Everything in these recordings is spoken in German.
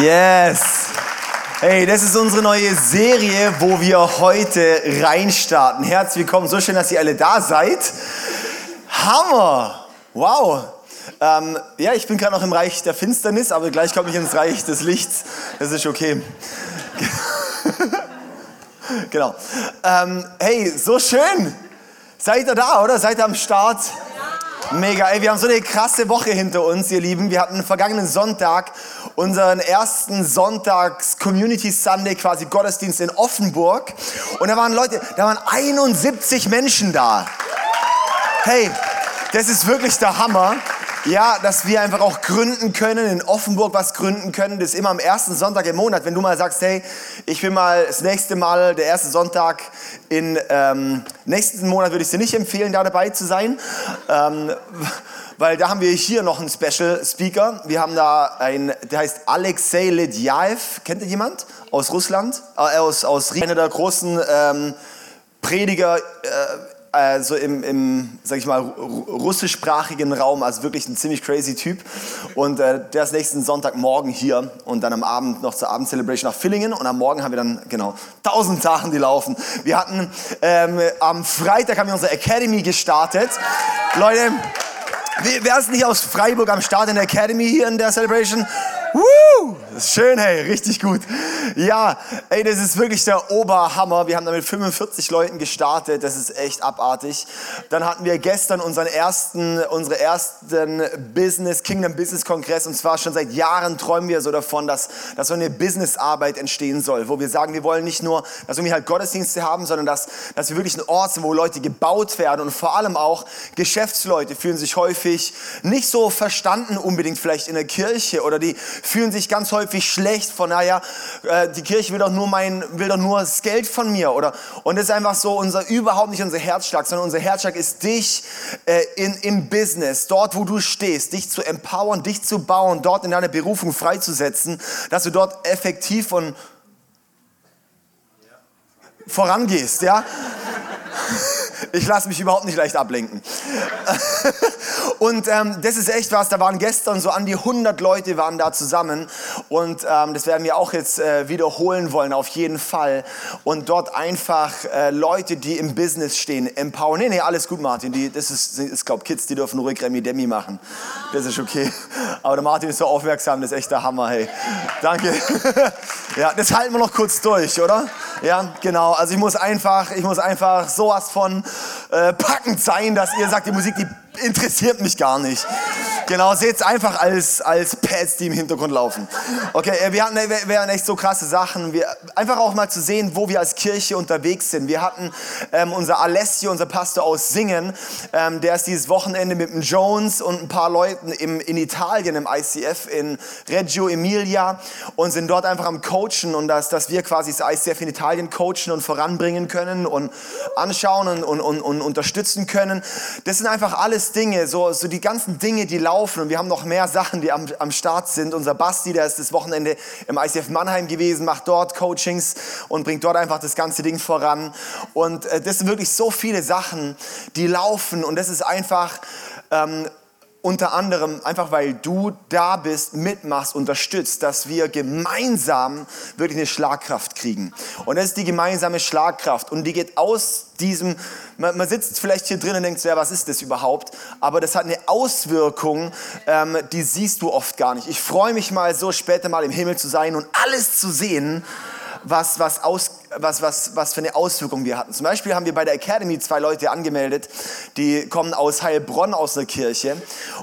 Yes! Hey, das ist unsere neue Serie, wo wir heute reinstarten. Herzlich willkommen, so schön, dass ihr alle da seid. Hammer! Wow! Ähm, ja, ich bin gerade noch im Reich der Finsternis, aber gleich komme ich ins Reich des Lichts. Das ist okay. genau. Ähm, hey, so schön! Seid ihr da, oder? Seid ihr am Start? Mega, ey, wir haben so eine krasse Woche hinter uns, ihr Lieben. Wir hatten vergangenen Sonntag unseren ersten Sonntags Community Sunday, quasi Gottesdienst in Offenburg. Und da waren Leute, da waren 71 Menschen da. Hey, das ist wirklich der Hammer. Ja, dass wir einfach auch gründen können, in Offenburg was gründen können. Das ist immer am ersten Sonntag im Monat. Wenn du mal sagst, hey, ich bin mal das nächste Mal, der erste Sonntag in ähm, nächsten Monat würde ich dir nicht empfehlen, da dabei zu sein. Ähm, weil da haben wir hier noch einen Special Speaker. Wir haben da einen, der heißt Alexei Ledjaev. Kennt ihr jemand? Aus Russland? Äh, aus, aus Einer der großen ähm, Prediger äh, also im, im sag ich mal, russischsprachigen Raum, also wirklich ein ziemlich crazy Typ. Und äh, der ist nächsten Sonntagmorgen hier und dann am Abend noch zur Abendcelebration nach Villingen und am Morgen haben wir dann, genau, tausend Sachen, die laufen. Wir hatten, ähm, am Freitag haben wir unsere Academy gestartet. Leute, wer ist nicht aus Freiburg am Start in der Academy hier in der Celebration? Woo! Schön, hey, richtig gut. Ja, ey, das ist wirklich der Oberhammer. Wir haben da mit 45 Leuten gestartet. Das ist echt abartig. Dann hatten wir gestern unseren ersten, unsere ersten Business, Kingdom Business Kongress. Und zwar schon seit Jahren träumen wir so davon, dass, dass so eine Businessarbeit entstehen soll, wo wir sagen, wir wollen nicht nur, dass wir halt Gottesdienste haben, sondern dass, dass wir wirklich ein Ort sind, wo Leute gebaut werden und vor allem auch Geschäftsleute fühlen sich häufig nicht so verstanden unbedingt vielleicht in der Kirche oder die fühlen sich ganz häufig schlecht von, naja, äh, die Kirche will doch nur mein, will doch nur das Geld von mir oder, und das ist einfach so unser, überhaupt nicht unser Herzschlag, sondern unser Herzschlag ist dich äh, in, im Business, dort wo du stehst, dich zu empowern, dich zu bauen, dort in deiner Berufung freizusetzen, dass du dort effektiv und vorangehst, ja. Ich lasse mich überhaupt nicht leicht ablenken. Und ähm, das ist echt was, da waren gestern so an die 100 Leute waren da zusammen und ähm, das werden wir auch jetzt äh, wiederholen wollen, auf jeden Fall. Und dort einfach äh, Leute, die im Business stehen, empowern. Nee, nee, alles gut, Martin. Die, das ist, ich glaube, Kids, die dürfen ruhig Remi Demi machen. Das ist okay. Aber der Martin ist so aufmerksam, das ist echt der Hammer, hey. Danke. ja, das halten wir noch kurz durch, oder? Ja, genau. Also ich muss einfach, ich muss einfach sowas von äh, packend sein, dass ihr sagt, die Musik, die interessiert mich gar nicht. Genau, seht es einfach als, als Pads, die im Hintergrund laufen. Okay, wir hatten wir hatten echt so krasse Sachen. Wir, einfach auch mal zu sehen, wo wir als Kirche unterwegs sind. Wir hatten ähm, unser Alessio, unser Pastor aus Singen, ähm, der ist dieses Wochenende mit dem Jones und ein paar Leuten im, in Italien im ICF in Reggio Emilia und sind dort einfach am Coachen und dass, dass wir quasi das ICF in Italien coachen und voranbringen können und anschauen und, und, und, und unterstützen können. Das sind einfach alles Dinge, so, so die ganzen Dinge, die laufen laufen und wir haben noch mehr Sachen, die am, am Start sind. Unser Basti, der ist das Wochenende im ICF Mannheim gewesen, macht dort Coachings und bringt dort einfach das ganze Ding voran. Und äh, das sind wirklich so viele Sachen, die laufen und das ist einfach ähm, unter anderem einfach, weil du da bist, mitmachst, unterstützt, dass wir gemeinsam wirklich eine Schlagkraft kriegen. Und das ist die gemeinsame Schlagkraft. Und die geht aus diesem, man, man sitzt vielleicht hier drin und denkt, ja, was ist das überhaupt? Aber das hat eine Auswirkung, ähm, die siehst du oft gar nicht. Ich freue mich mal so später mal im Himmel zu sein und alles zu sehen, was, was, aus, was, was, was für eine Auswirkung wir hatten. Zum Beispiel haben wir bei der Academy zwei Leute angemeldet, die kommen aus Heilbronn aus der Kirche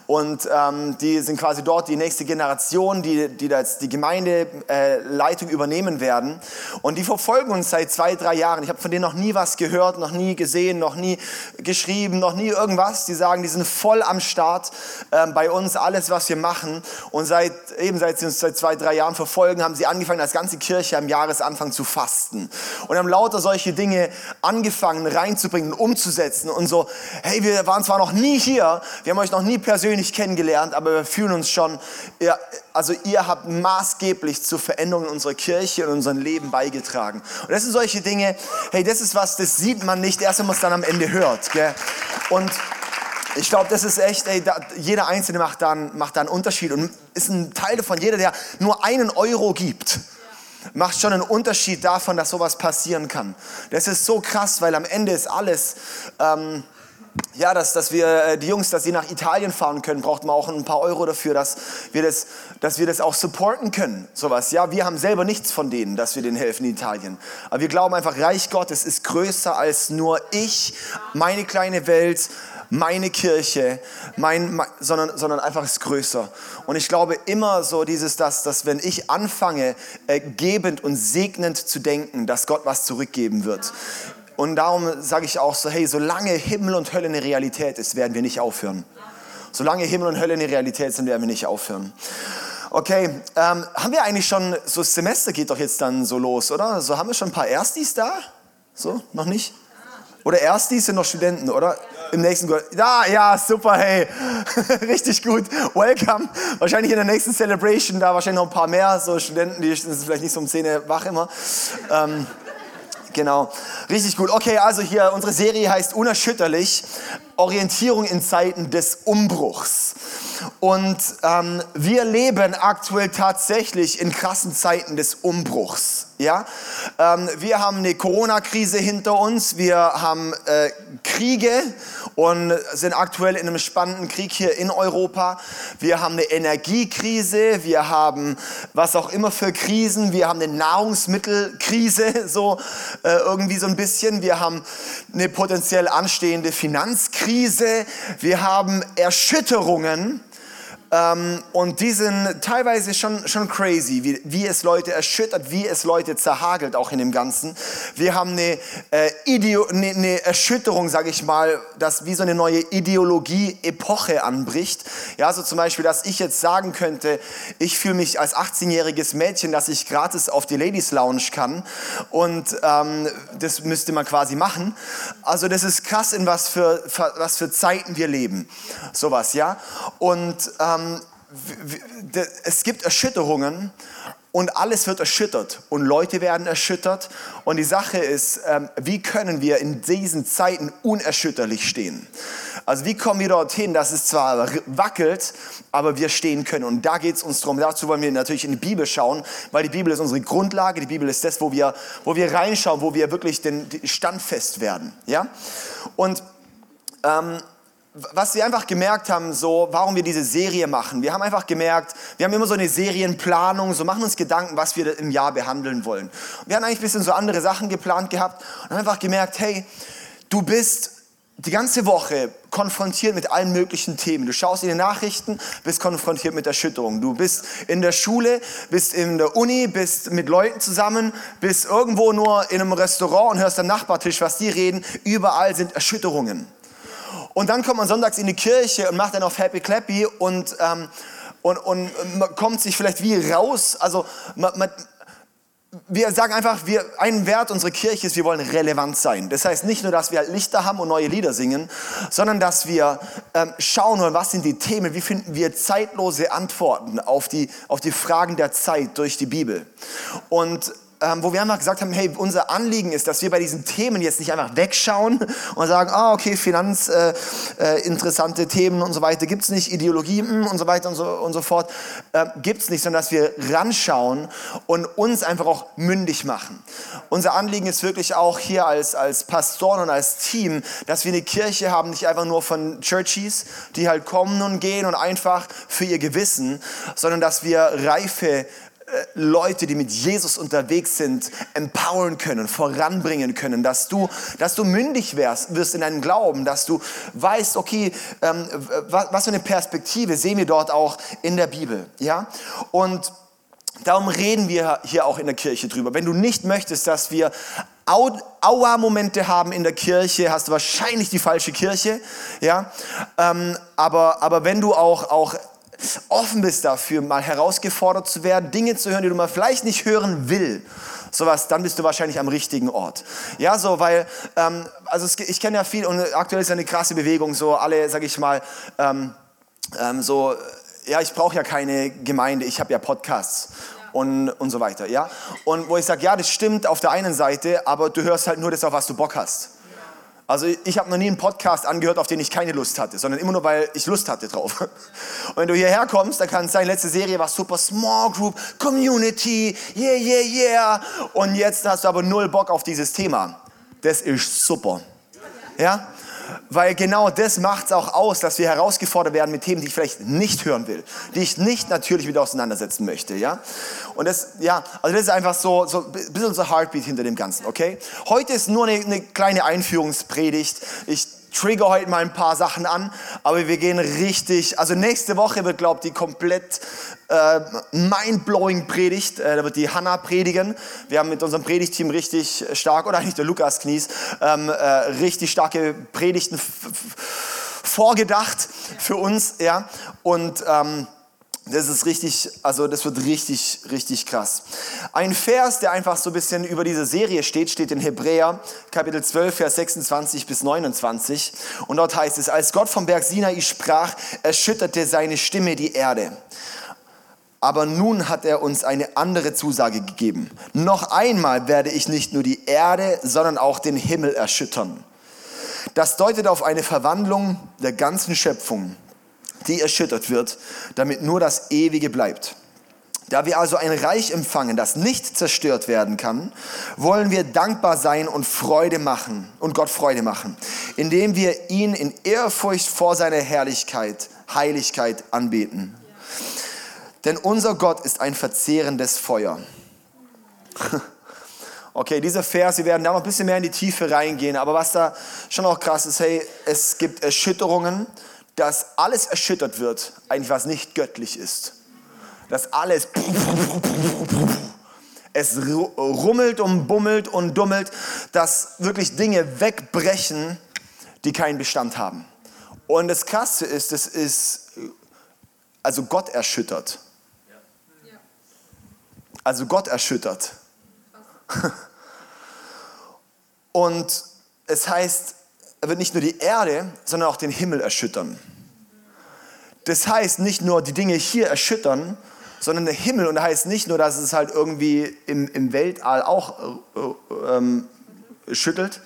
und ähm, die sind quasi dort die nächste Generation, die, die jetzt die Gemeindeleitung äh, übernehmen werden und die verfolgen uns seit zwei, drei Jahren. Ich habe von denen noch nie was gehört, noch nie gesehen, noch nie geschrieben, noch nie irgendwas. Die sagen, die sind voll am Start äh, bei uns, alles, was wir machen und seit, eben seit sie uns seit zwei, drei Jahren verfolgen, haben sie angefangen, als ganze Kirche am Jahresanfang zu fasten. Und haben lauter solche Dinge angefangen reinzubringen, umzusetzen und so, hey, wir waren zwar noch nie hier, wir haben euch noch nie persönlich kennengelernt, aber wir fühlen uns schon, ja, also ihr habt maßgeblich zur Veränderung in unserer Kirche und unserem Leben beigetragen. Und das sind solche Dinge, hey, das ist was, das sieht man nicht, erst wenn man es dann am Ende hört. Gell? Und Ich glaube, das ist echt, ey, da, jeder Einzelne macht da, macht da einen Unterschied und ist ein Teil davon, jeder, der nur einen Euro gibt, macht schon einen Unterschied davon, dass sowas passieren kann. Das ist so krass, weil am Ende ist alles... Ähm, ja, dass, dass wir äh, die Jungs, dass sie nach Italien fahren können, braucht man auch ein paar Euro dafür, dass wir das, dass wir das auch supporten können. Sowas. Ja, wir haben selber nichts von denen, dass wir denen helfen in Italien. Aber wir glauben einfach, Reich Gottes ist größer als nur ich, meine kleine Welt, meine Kirche, mein, mein, sondern, sondern einfach ist größer. Und ich glaube immer so dieses, dass, dass wenn ich anfange, äh, gebend und segnend zu denken, dass Gott was zurückgeben wird. Und darum sage ich auch so, hey, solange Himmel und Hölle eine Realität ist, werden wir nicht aufhören. Solange Himmel und Hölle eine Realität sind, werden wir nicht aufhören. Okay, ähm, haben wir eigentlich schon, so das Semester geht doch jetzt dann so los, oder? So haben wir schon ein paar Erstis da? So, noch nicht? Oder Erstis sind noch Studenten, oder? Im nächsten Da, ja, super, hey. Richtig gut. Welcome. Wahrscheinlich in der nächsten Celebration, da wahrscheinlich noch ein paar mehr, so Studenten, die sind vielleicht nicht so um 10 wach immer. Ähm, Genau, richtig gut. Okay, also hier unsere Serie heißt Unerschütterlich, Orientierung in Zeiten des Umbruchs. Und ähm, wir leben aktuell tatsächlich in krassen Zeiten des Umbruchs. Ja? Ähm, wir haben eine Corona-Krise hinter uns, wir haben äh, Kriege und sind aktuell in einem spannenden Krieg hier in Europa. Wir haben eine Energiekrise, wir haben was auch immer für Krisen, wir haben eine Nahrungsmittelkrise, so äh, irgendwie so ein bisschen. Wir haben eine potenziell anstehende Finanzkrise, wir haben Erschütterungen und die sind teilweise schon, schon crazy, wie, wie es Leute erschüttert, wie es Leute zerhagelt, auch in dem Ganzen. Wir haben eine, äh, Ideo, eine, eine Erschütterung, sage ich mal, dass wie so eine neue Ideologie-Epoche anbricht. Ja, so zum Beispiel, dass ich jetzt sagen könnte, ich fühle mich als 18-jähriges Mädchen, dass ich gratis auf die Ladies Lounge kann. Und ähm, das müsste man quasi machen. Also das ist krass, in was für, was für Zeiten wir leben. Sowas, ja. Und ähm, ähm, es gibt Erschütterungen und alles wird erschüttert und Leute werden erschüttert. Und die Sache ist, ähm, wie können wir in diesen Zeiten unerschütterlich stehen? Also wie kommen wir dorthin, dass es zwar wackelt, aber wir stehen können? Und da geht es uns darum. Dazu wollen wir natürlich in die Bibel schauen, weil die Bibel ist unsere Grundlage. Die Bibel ist das, wo wir, wo wir reinschauen, wo wir wirklich den, standfest werden. Ja? Und ähm, was wir einfach gemerkt haben, so, warum wir diese Serie machen. Wir haben einfach gemerkt, wir haben immer so eine Serienplanung, so machen uns Gedanken, was wir im Jahr behandeln wollen. Wir haben eigentlich ein bisschen so andere Sachen geplant gehabt und haben einfach gemerkt, hey, du bist die ganze Woche konfrontiert mit allen möglichen Themen. Du schaust in die Nachrichten, bist konfrontiert mit Erschütterung. Du bist in der Schule, bist in der Uni, bist mit Leuten zusammen, bist irgendwo nur in einem Restaurant und hörst am Nachbartisch, was die reden. Überall sind Erschütterungen. Und dann kommt man sonntags in die Kirche und macht dann auf Happy Clappy und, ähm, und, und man kommt sich vielleicht wie raus. Also man, man, wir sagen einfach, wir, ein Wert unserer Kirche ist, wir wollen relevant sein. Das heißt nicht nur, dass wir Lichter haben und neue Lieder singen, sondern dass wir ähm, schauen wollen, was sind die Themen, wie finden wir zeitlose Antworten auf die, auf die Fragen der Zeit durch die Bibel. Und ähm, wo wir einfach gesagt haben, hey, unser Anliegen ist, dass wir bei diesen Themen jetzt nicht einfach wegschauen und sagen, ah, okay, Finanz, äh, äh, Themen und so weiter, gibt es nicht, Ideologie mh, hm, und so weiter und so, und so fort, äh, gibt es nicht, sondern dass wir ranschauen und uns einfach auch mündig machen. Unser Anliegen ist wirklich auch hier als, als Pastoren und als Team, dass wir eine Kirche haben, nicht einfach nur von Churchies, die halt kommen und gehen und einfach für ihr Gewissen, sondern dass wir reife Leute, die mit Jesus unterwegs sind, empowern können, voranbringen können, dass du, dass du mündig wirst, wirst in deinem Glauben, dass du weißt, okay, ähm, was, was für eine Perspektive sehen wir dort auch in der Bibel, ja? Und darum reden wir hier auch in der Kirche drüber. Wenn du nicht möchtest, dass wir Aua-Momente haben in der Kirche, hast du wahrscheinlich die falsche Kirche, ja? Ähm, aber, aber wenn du auch, auch offen bist dafür, mal herausgefordert zu werden, Dinge zu hören, die du mal vielleicht nicht hören will, sowas, dann bist du wahrscheinlich am richtigen Ort. Ja, so, weil, ähm, also es, ich kenne ja viel und aktuell ist ja eine krasse Bewegung, so alle, sag ich mal, ähm, ähm, so, ja, ich brauche ja keine Gemeinde, ich habe ja Podcasts. Und, und so weiter, ja. Und wo ich sage, ja, das stimmt auf der einen Seite, aber du hörst halt nur das, auf was du Bock hast. Also ich habe noch nie einen Podcast angehört, auf den ich keine Lust hatte, sondern immer nur, weil ich Lust hatte drauf. Und wenn du hierher kommst, dann kann es sein, letzte Serie war super Small Group, Community, yeah, yeah, yeah. Und jetzt hast du aber null Bock auf dieses Thema. Das ist super. Ja? Weil genau das macht es auch aus, dass wir herausgefordert werden mit Themen, die ich vielleicht nicht hören will, die ich nicht natürlich wieder auseinandersetzen möchte. Ja? Und das, ja, also das ist einfach so, so ein bisschen unser Heartbeat hinter dem Ganzen, okay? Heute ist nur eine, eine kleine Einführungspredigt. Ich trigger heute mal ein paar Sachen an, aber wir gehen richtig, also nächste Woche wird, glaube ich, die komplett äh, mind-blowing Predigt, äh, da wird die Hanna predigen. Wir haben mit unserem Predigteam richtig stark, oder eigentlich der Lukas Knies, ähm, äh, richtig starke Predigten vorgedacht für uns, ja, und ähm, das ist richtig, also das wird richtig, richtig krass. Ein Vers, der einfach so ein bisschen über diese Serie steht, steht in Hebräer, Kapitel 12, Vers 26 bis 29. Und dort heißt es, als Gott vom Berg Sinai sprach, erschütterte seine Stimme die Erde. Aber nun hat er uns eine andere Zusage gegeben. Noch einmal werde ich nicht nur die Erde, sondern auch den Himmel erschüttern. Das deutet auf eine Verwandlung der ganzen Schöpfung die erschüttert wird, damit nur das Ewige bleibt. Da wir also ein Reich empfangen, das nicht zerstört werden kann, wollen wir dankbar sein und Freude machen und Gott Freude machen, indem wir ihn in Ehrfurcht vor seiner Herrlichkeit, Heiligkeit anbeten. Denn unser Gott ist ein verzehrendes Feuer. Okay, dieser Vers, wir werden da noch ein bisschen mehr in die Tiefe reingehen, aber was da schon auch krass ist, hey, es gibt Erschütterungen, dass alles erschüttert wird, eigentlich was nicht göttlich ist. Dass alles es rummelt und bummelt und dummelt, dass wirklich Dinge wegbrechen, die keinen Bestand haben. Und das Krasse ist, es ist also Gott erschüttert. Also Gott erschüttert. Und es heißt, er wird nicht nur die Erde, sondern auch den Himmel erschüttern. Das heißt nicht nur die Dinge hier erschüttern, sondern der Himmel. Und das heißt nicht nur, dass es halt irgendwie im, im Weltall auch äh, ähm, schüttelt,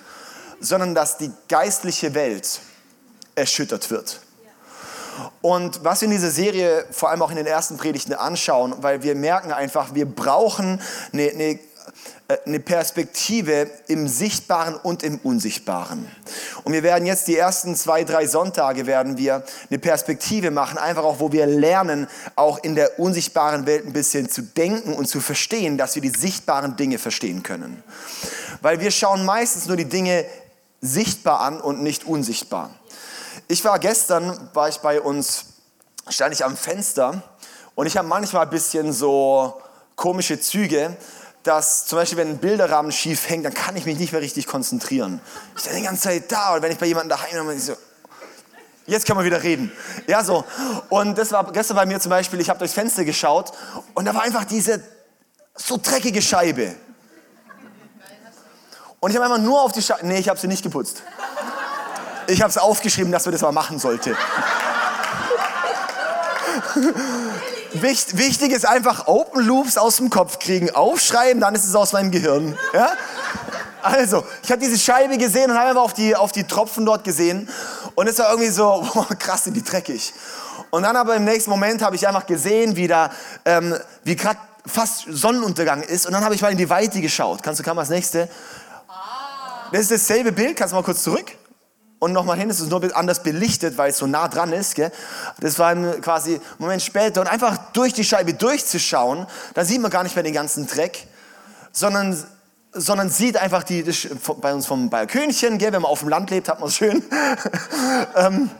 sondern dass die geistliche Welt erschüttert wird. Und was wir in dieser Serie vor allem auch in den ersten Predigten anschauen, weil wir merken einfach, wir brauchen eine, eine eine Perspektive im Sichtbaren und im Unsichtbaren. Und wir werden jetzt die ersten zwei, drei Sonntage werden wir eine Perspektive machen, einfach auch, wo wir lernen, auch in der unsichtbaren Welt ein bisschen zu denken und zu verstehen, dass wir die sichtbaren Dinge verstehen können. Weil wir schauen meistens nur die Dinge sichtbar an und nicht unsichtbar. Ich war gestern, war ich bei uns, stand ich am Fenster und ich habe manchmal ein bisschen so komische Züge, dass zum Beispiel, wenn ein Bilderrahmen schief hängt, dann kann ich mich nicht mehr richtig konzentrieren. Ich bin die ganze Zeit da und wenn ich bei jemandem daheim bin, so, jetzt kann man wieder reden. Ja, so. Und das war gestern bei mir zum Beispiel, ich habe durchs Fenster geschaut und da war einfach diese so dreckige Scheibe. Und ich habe einfach nur auf die Scheibe, nee, ich habe sie nicht geputzt. Ich habe es aufgeschrieben, dass wir das mal machen sollten. Wicht, wichtig ist einfach Open Loops aus dem Kopf kriegen, aufschreiben, dann ist es aus meinem Gehirn. Ja? Also, ich habe diese Scheibe gesehen und habe einfach auf die, auf die Tropfen dort gesehen. Und es war irgendwie so, boah, krass, sind die dreckig. Und dann aber im nächsten Moment habe ich einfach gesehen, wie da, ähm, wie gerade fast Sonnenuntergang ist. Und dann habe ich mal in die Weite geschaut. Kannst du, kann mal das nächste? Das ist dasselbe Bild. Kannst du mal kurz zurück? Und nochmal hin, es ist nur anders belichtet, weil es so nah dran ist. Gell? Das war quasi einen Moment später und einfach durch die Scheibe durchzuschauen, da sieht man gar nicht mehr den ganzen Dreck, sondern, sondern sieht einfach die, das, bei uns vom Balkönchen, gell? wenn man auf dem Land lebt, hat man es schön. ähm,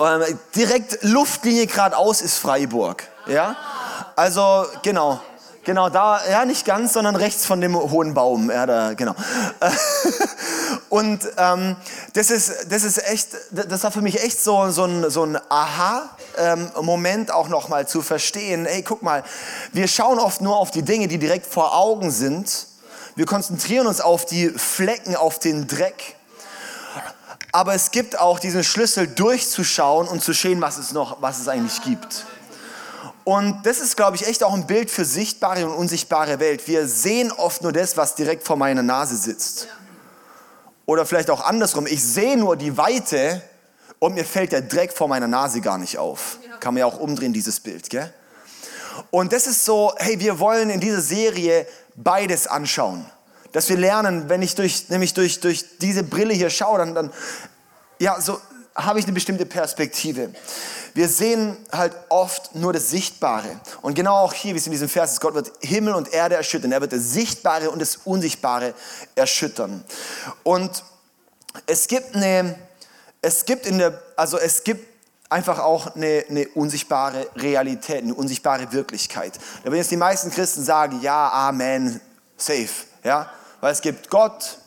ähm, direkt Luftlinie geradeaus ist Freiburg. Ja? Also genau. Genau, da, ja, nicht ganz, sondern rechts von dem hohen Baum. Ja, da, genau. Und ähm, das, ist, das ist echt, das war für mich echt so, so ein, so ein Aha-Moment auch nochmal zu verstehen. Ey, guck mal, wir schauen oft nur auf die Dinge, die direkt vor Augen sind. Wir konzentrieren uns auf die Flecken, auf den Dreck. Aber es gibt auch diesen Schlüssel durchzuschauen und zu sehen, was es noch, was es eigentlich gibt. Und das ist, glaube ich, echt auch ein Bild für sichtbare und unsichtbare Welt. Wir sehen oft nur das, was direkt vor meiner Nase sitzt. Oder vielleicht auch andersrum, ich sehe nur die Weite und mir fällt der Dreck vor meiner Nase gar nicht auf. Kann man ja auch umdrehen, dieses Bild. Gell? Und das ist so, hey, wir wollen in dieser Serie beides anschauen. Dass wir lernen, wenn ich durch, nämlich durch, durch diese Brille hier schaue, dann, dann ja, so habe ich eine bestimmte Perspektive. Wir sehen halt oft nur das Sichtbare. Und genau auch hier, wie es in diesem Vers ist, Gott wird Himmel und Erde erschüttern. Er wird das Sichtbare und das Unsichtbare erschüttern. Und es gibt eine, es gibt in der, also es gibt einfach auch eine, eine, unsichtbare Realität, eine unsichtbare Wirklichkeit. Da werden jetzt die meisten Christen sagen, ja, Amen, safe, ja, weil es gibt Gott,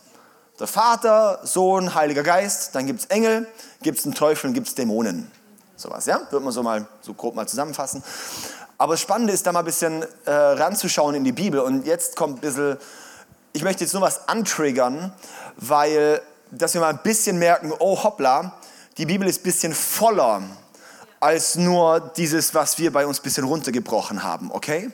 der Vater, Sohn, Heiliger Geist, dann gibt es Engel, gibt es einen Teufel und gibt es Dämonen. Sowas, ja? Wird man so mal so grob mal zusammenfassen. Aber das Spannende ist, da mal ein bisschen äh, ranzuschauen in die Bibel. Und jetzt kommt ein bisschen, ich möchte jetzt nur was antriggern, weil, dass wir mal ein bisschen merken, oh hoppla, die Bibel ist ein bisschen voller als nur dieses, was wir bei uns ein bisschen runtergebrochen haben, okay?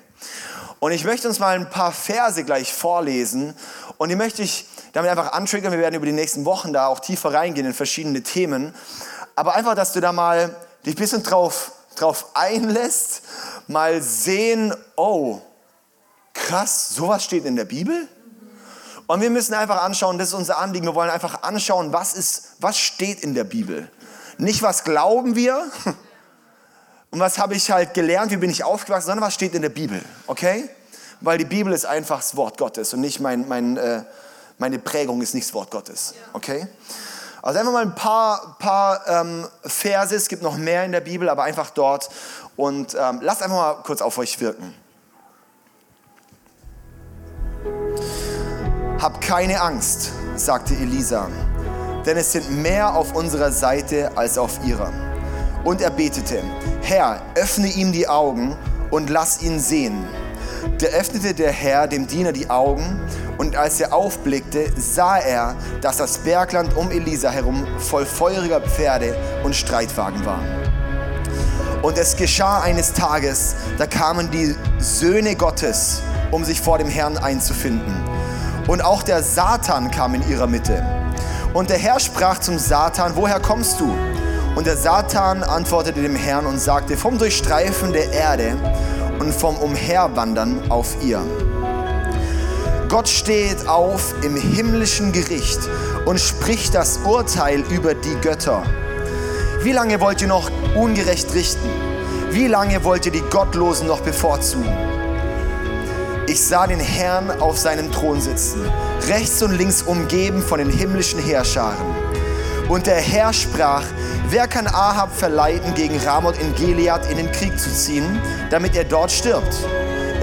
Und ich möchte uns mal ein paar Verse gleich vorlesen und die möchte ich damit einfach antriggern. Wir werden über die nächsten Wochen da auch tiefer reingehen in verschiedene Themen. Aber einfach, dass du da mal dich ein bisschen drauf, drauf einlässt, mal sehen, oh, krass, sowas steht in der Bibel? Und wir müssen einfach anschauen, das ist unser Anliegen, wir wollen einfach anschauen, was, ist, was steht in der Bibel. Nicht, was glauben wir, und was habe ich halt gelernt, wie bin ich aufgewachsen, sondern was steht in der Bibel, okay? Weil die Bibel ist einfach das Wort Gottes und nicht mein, mein, äh, meine Prägung ist nicht das Wort Gottes, okay? Also einfach mal ein paar, paar ähm, Verse, es gibt noch mehr in der Bibel, aber einfach dort und ähm, lasst einfach mal kurz auf euch wirken. Hab keine Angst, sagte Elisa, denn es sind mehr auf unserer Seite als auf ihrer. Und er betete, Herr, öffne ihm die Augen und lass ihn sehen. Da öffnete der Herr dem Diener die Augen, und als er aufblickte, sah er, dass das Bergland um Elisa herum voll feuriger Pferde und Streitwagen war. Und es geschah eines Tages, da kamen die Söhne Gottes, um sich vor dem Herrn einzufinden. Und auch der Satan kam in ihrer Mitte. Und der Herr sprach zum Satan, woher kommst du? Und der Satan antwortete dem Herrn und sagte, vom Durchstreifen der Erde und vom Umherwandern auf ihr. Gott steht auf im himmlischen Gericht und spricht das Urteil über die Götter. Wie lange wollt ihr noch ungerecht richten? Wie lange wollt ihr die Gottlosen noch bevorzugen? Ich sah den Herrn auf seinem Thron sitzen, rechts und links umgeben von den himmlischen Heerscharen. Und der Herr sprach, wer kann Ahab verleiten, gegen Ramoth in Gilead in den Krieg zu ziehen, damit er dort stirbt?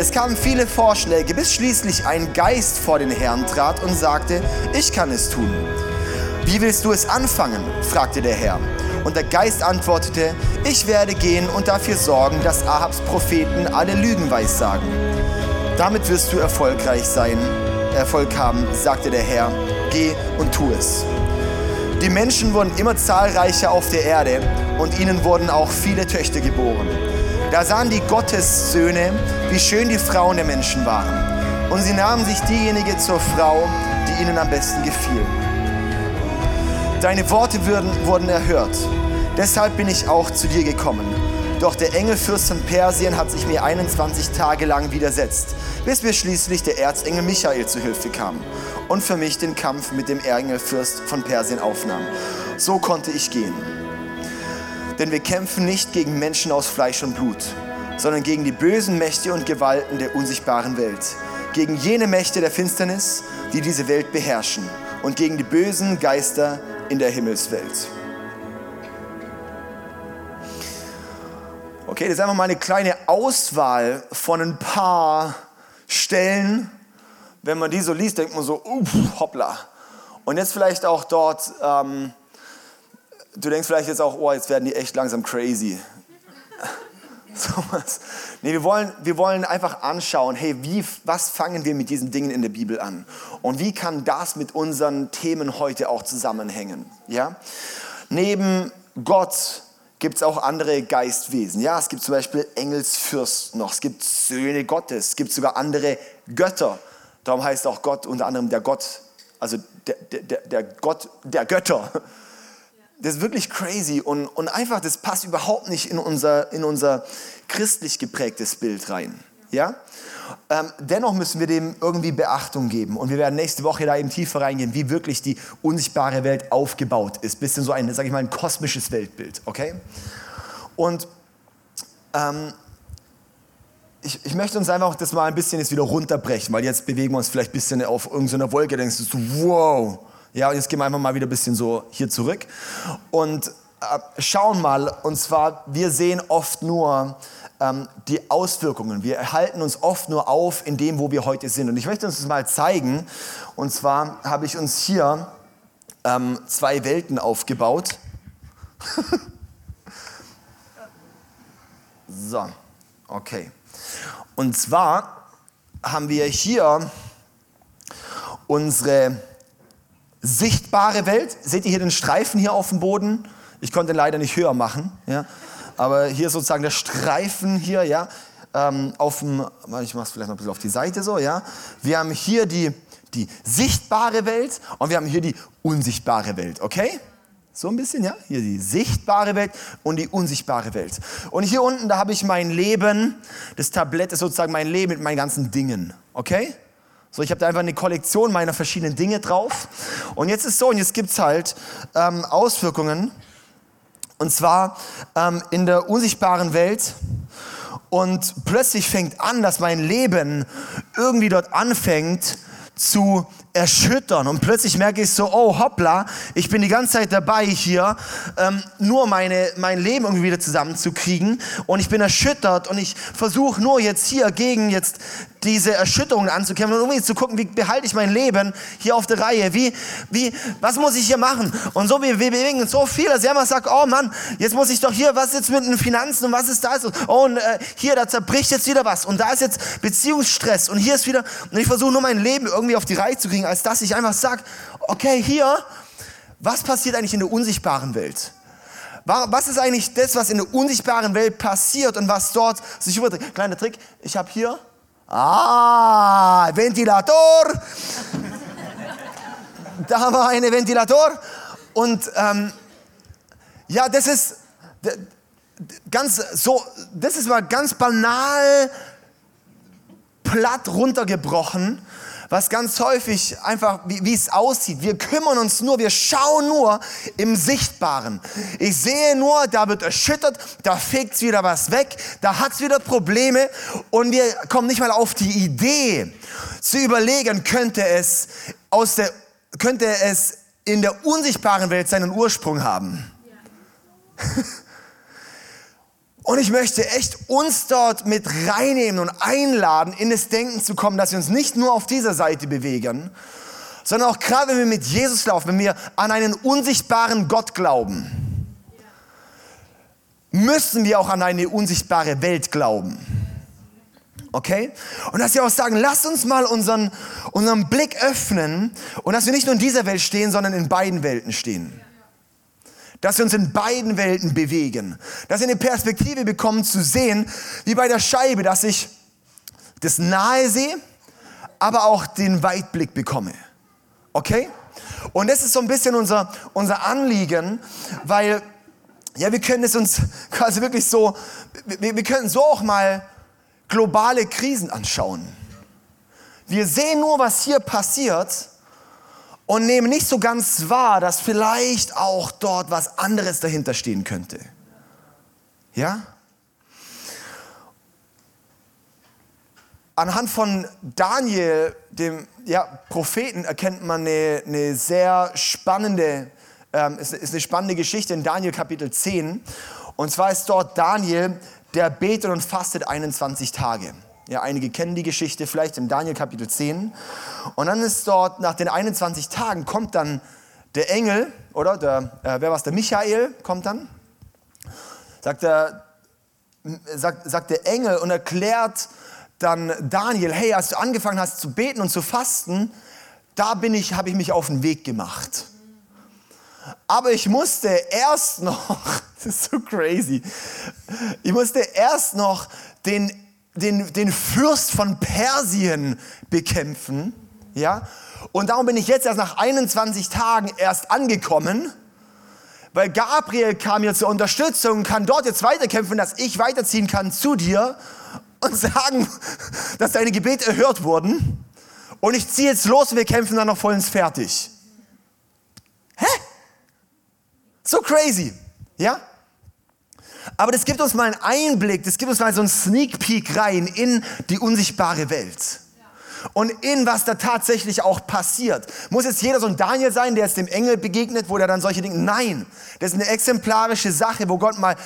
Es kamen viele Vorschläge, bis schließlich ein Geist vor den Herrn trat und sagte, ich kann es tun. Wie willst du es anfangen? fragte der Herr. Und der Geist antwortete, ich werde gehen und dafür sorgen, dass Ahabs Propheten alle Lügen weissagen. Damit wirst du erfolgreich sein, Erfolg haben, sagte der Herr. Geh und tu es. Die Menschen wurden immer zahlreicher auf der Erde und ihnen wurden auch viele Töchter geboren. Da sahen die Gottessöhne, wie schön die Frauen der Menschen waren. Und sie nahmen sich diejenige zur Frau, die ihnen am besten gefiel. Deine Worte würden, wurden erhört. Deshalb bin ich auch zu dir gekommen. Doch der Engelfürst von Persien hat sich mir 21 Tage lang widersetzt, bis mir schließlich der Erzengel Michael zu Hilfe kam und für mich den Kampf mit dem Engelfürst von Persien aufnahm. So konnte ich gehen. Denn wir kämpfen nicht gegen Menschen aus Fleisch und Blut, sondern gegen die bösen Mächte und Gewalten der unsichtbaren Welt, gegen jene Mächte der Finsternis, die diese Welt beherrschen und gegen die bösen Geister in der Himmelswelt. Okay, das ist einfach mal eine kleine Auswahl von ein paar Stellen, wenn man die so liest, denkt man so, uff, hoppla. Und jetzt vielleicht auch dort, ähm, du denkst vielleicht jetzt auch, oh, jetzt werden die echt langsam crazy. so was. Nee, wir wollen, wir wollen einfach anschauen, hey, wie, was fangen wir mit diesen Dingen in der Bibel an? Und wie kann das mit unseren Themen heute auch zusammenhängen? Ja? Neben Gott gibt es auch andere Geistwesen. Ja, es gibt zum Beispiel Engelsfürsten noch, es gibt Söhne Gottes, es gibt sogar andere Götter. Darum heißt auch Gott unter anderem der Gott also der, der, der Gott der Götter. Das ist wirklich crazy und, und einfach, das passt überhaupt nicht in unser, in unser christlich geprägtes Bild rein. Ja? Ähm, dennoch müssen wir dem irgendwie Beachtung geben und wir werden nächste Woche da eben tiefer reingehen, wie wirklich die unsichtbare Welt aufgebaut ist. Bisschen so ein, sag ich mal, ein kosmisches Weltbild, okay? Und ähm, ich, ich, möchte uns einfach das mal ein bisschen jetzt wieder runterbrechen, weil jetzt bewegen wir uns vielleicht ein bisschen auf irgendeiner Wolke, denkst du, wow. Ja, jetzt gehen wir einfach mal wieder ein bisschen so hier zurück und äh, schauen mal, und zwar, wir sehen oft nur ähm, die Auswirkungen. Wir halten uns oft nur auf in dem, wo wir heute sind. Und ich möchte uns das mal zeigen. Und zwar habe ich uns hier ähm, zwei Welten aufgebaut. so, okay. Und zwar haben wir hier unsere sichtbare Welt. Seht ihr hier den Streifen hier auf dem Boden? Ich konnte ihn leider nicht höher machen. Ja? Aber hier sozusagen der Streifen hier, ja, ähm, auf dem, ich mache es vielleicht noch ein bisschen auf die Seite so, ja. Wir haben hier die, die sichtbare Welt und wir haben hier die unsichtbare Welt, okay? So ein bisschen, ja? Hier die sichtbare Welt und die unsichtbare Welt. Und hier unten, da habe ich mein Leben. Das Tablett ist sozusagen mein Leben mit meinen ganzen Dingen. Okay? So, ich habe da einfach eine Kollektion meiner verschiedenen Dinge drauf. Und jetzt ist so, und jetzt gibt es halt ähm, Auswirkungen. Und zwar ähm, in der unsichtbaren Welt. Und plötzlich fängt an, dass mein Leben irgendwie dort anfängt zu erschüttern. Und plötzlich merke ich so, oh hoppla, ich bin die ganze Zeit dabei hier, ähm, nur meine, mein Leben irgendwie wieder zusammenzukriegen. Und ich bin erschüttert und ich versuche nur jetzt hier gegen jetzt diese Erschütterungen anzukämpfen und irgendwie zu gucken, wie behalte ich mein Leben hier auf der Reihe? Wie, wie, was muss ich hier machen? Und so, wir, wir bewegen uns so viel, dass immer sage, oh Mann, jetzt muss ich doch hier, was ist jetzt mit den Finanzen und was ist da? Oh, und äh, hier, da zerbricht jetzt wieder was und da ist jetzt Beziehungsstress und hier ist wieder, und ich versuche nur mein Leben irgendwie auf die Reihe zu kriegen, als dass ich einfach sage, okay, hier, was passiert eigentlich in der unsichtbaren Welt? Was ist eigentlich das, was in der unsichtbaren Welt passiert und was dort sich überträgt? Kleiner Trick, ich habe hier Ah, Ventilator. da wir einen Ventilator. Und ähm, ja, das ist ganz so, das ist mal ganz banal platt runtergebrochen was ganz häufig einfach, wie, wie es aussieht. Wir kümmern uns nur, wir schauen nur im Sichtbaren. Ich sehe nur, da wird erschüttert, da fegt wieder was weg, da hat es wieder Probleme und wir kommen nicht mal auf die Idee zu überlegen, könnte es aus der, könnte es in der unsichtbaren Welt seinen Ursprung haben. Ja. Und ich möchte echt uns dort mit reinnehmen und einladen, in das Denken zu kommen, dass wir uns nicht nur auf dieser Seite bewegen, sondern auch gerade wenn wir mit Jesus laufen, wenn wir an einen unsichtbaren Gott glauben, müssen wir auch an eine unsichtbare Welt glauben. Okay? Und dass wir auch sagen, lass uns mal unseren, unseren Blick öffnen und dass wir nicht nur in dieser Welt stehen, sondern in beiden Welten stehen. Dass wir uns in beiden Welten bewegen. Dass wir eine Perspektive bekommen zu sehen, wie bei der Scheibe, dass ich das Nahe sehe, aber auch den Weitblick bekomme. Okay? Und das ist so ein bisschen unser, unser Anliegen, weil ja, wir können es uns quasi wirklich so, wir, wir können so auch mal globale Krisen anschauen. Wir sehen nur, was hier passiert, und nehmen nicht so ganz wahr, dass vielleicht auch dort was anderes dahinter stehen könnte. Ja? Anhand von Daniel, dem ja, Propheten, erkennt man eine, eine sehr spannende, ähm, ist, ist eine spannende Geschichte in Daniel Kapitel 10. Und zwar ist dort Daniel, der betet und fastet 21 Tage. Ja, einige kennen die Geschichte vielleicht im Daniel Kapitel 10. Und dann ist dort, nach den 21 Tagen, kommt dann der Engel, oder? Der, äh, wer war es? Der Michael kommt dann. Sagt der, sagt, sagt der Engel und erklärt dann Daniel, hey, als du angefangen hast zu beten und zu fasten, da bin ich, habe ich mich auf den Weg gemacht. Aber ich musste erst noch, das ist so crazy, ich musste erst noch den den, den Fürst von Persien bekämpfen. Ja? Und darum bin ich jetzt erst nach 21 Tagen erst angekommen, weil Gabriel kam mir zur Unterstützung und kann dort jetzt weiterkämpfen, dass ich weiterziehen kann zu dir und sagen, dass deine Gebete erhört wurden. Und ich ziehe jetzt los und wir kämpfen dann noch vollends fertig. Hä? So crazy, ja? Aber das gibt uns mal einen Einblick, das gibt uns mal so einen Sneak Peek rein in die unsichtbare Welt und in was da tatsächlich auch passiert. Muss jetzt jeder so ein Daniel sein, der jetzt dem Engel begegnet, wo der dann solche Dinge. Nein, das ist eine exemplarische Sache, wo Gott mal